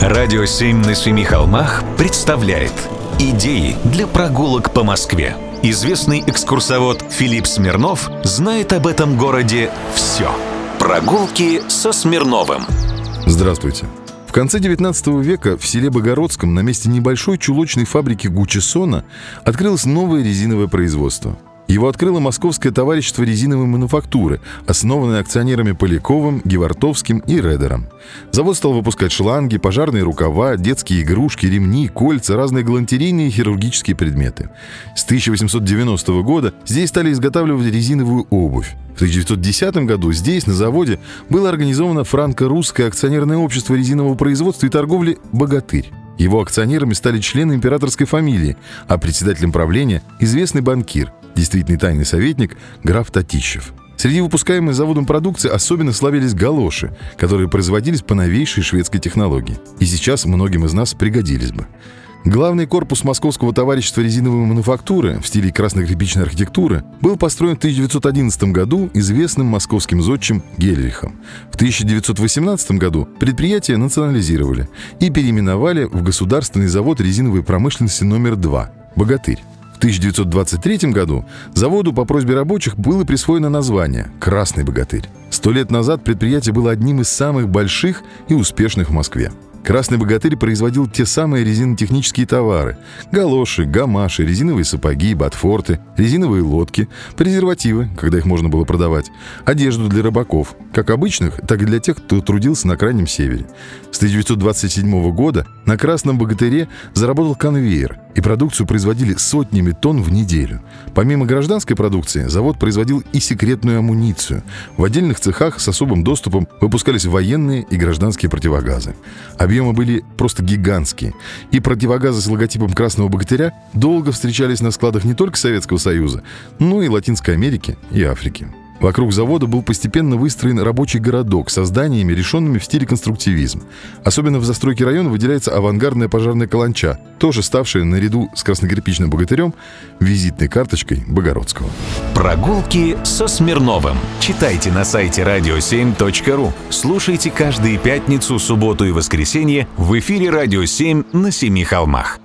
Радио «Семь на семи холмах» представляет Идеи для прогулок по Москве. Известный экскурсовод Филипп Смирнов знает об этом городе все. Прогулки со Смирновым. Здравствуйте. В конце 19 века в селе Богородском на месте небольшой чулочной фабрики Гучесона открылось новое резиновое производство – его открыло Московское товарищество резиновой мануфактуры, основанное акционерами Поляковым, Гевартовским и Редером. Завод стал выпускать шланги, пожарные рукава, детские игрушки, ремни, кольца, разные галантерейные и хирургические предметы. С 1890 года здесь стали изготавливать резиновую обувь. В 1910 году здесь, на заводе, было организовано франко-русское акционерное общество резинового производства и торговли «Богатырь». Его акционерами стали члены императорской фамилии, а председателем правления – известный банкир – действительный тайный советник граф Татищев. Среди выпускаемой заводом продукции особенно славились галоши, которые производились по новейшей шведской технологии. И сейчас многим из нас пригодились бы. Главный корпус Московского товарищества резиновой мануфактуры в стиле краснокрепичной архитектуры был построен в 1911 году известным московским зодчим Гельрихом. В 1918 году предприятие национализировали и переименовали в Государственный завод резиновой промышленности номер 2 «Богатырь». 1923 году заводу по просьбе рабочих было присвоено название «Красный богатырь». Сто лет назад предприятие было одним из самых больших и успешных в Москве. Красный богатырь производил те самые резинотехнические товары – галоши, гамаши, резиновые сапоги, ботфорты, резиновые лодки, презервативы, когда их можно было продавать, одежду для рыбаков, как обычных, так и для тех, кто трудился на Крайнем Севере. С 1927 года на Красном богатыре заработал конвейер, и продукцию производили сотнями тонн в неделю. Помимо гражданской продукции, завод производил и секретную амуницию. В отдельных цехах с особым доступом выпускались военные и гражданские противогазы. Объемы были просто гигантские. И противогазы с логотипом Красного Богатыря долго встречались на складах не только Советского Союза, но и Латинской Америки и Африки. Вокруг завода был постепенно выстроен рабочий городок с зданиями, решенными в стиле конструктивизм. Особенно в застройке района выделяется авангардная пожарная каланча, тоже ставшая наряду с краснокирпичным богатырем визитной карточкой Богородского. Прогулки со Смирновым. Читайте на сайте radio7.ru. Слушайте каждые пятницу, субботу и воскресенье в эфире «Радио 7» на Семи холмах.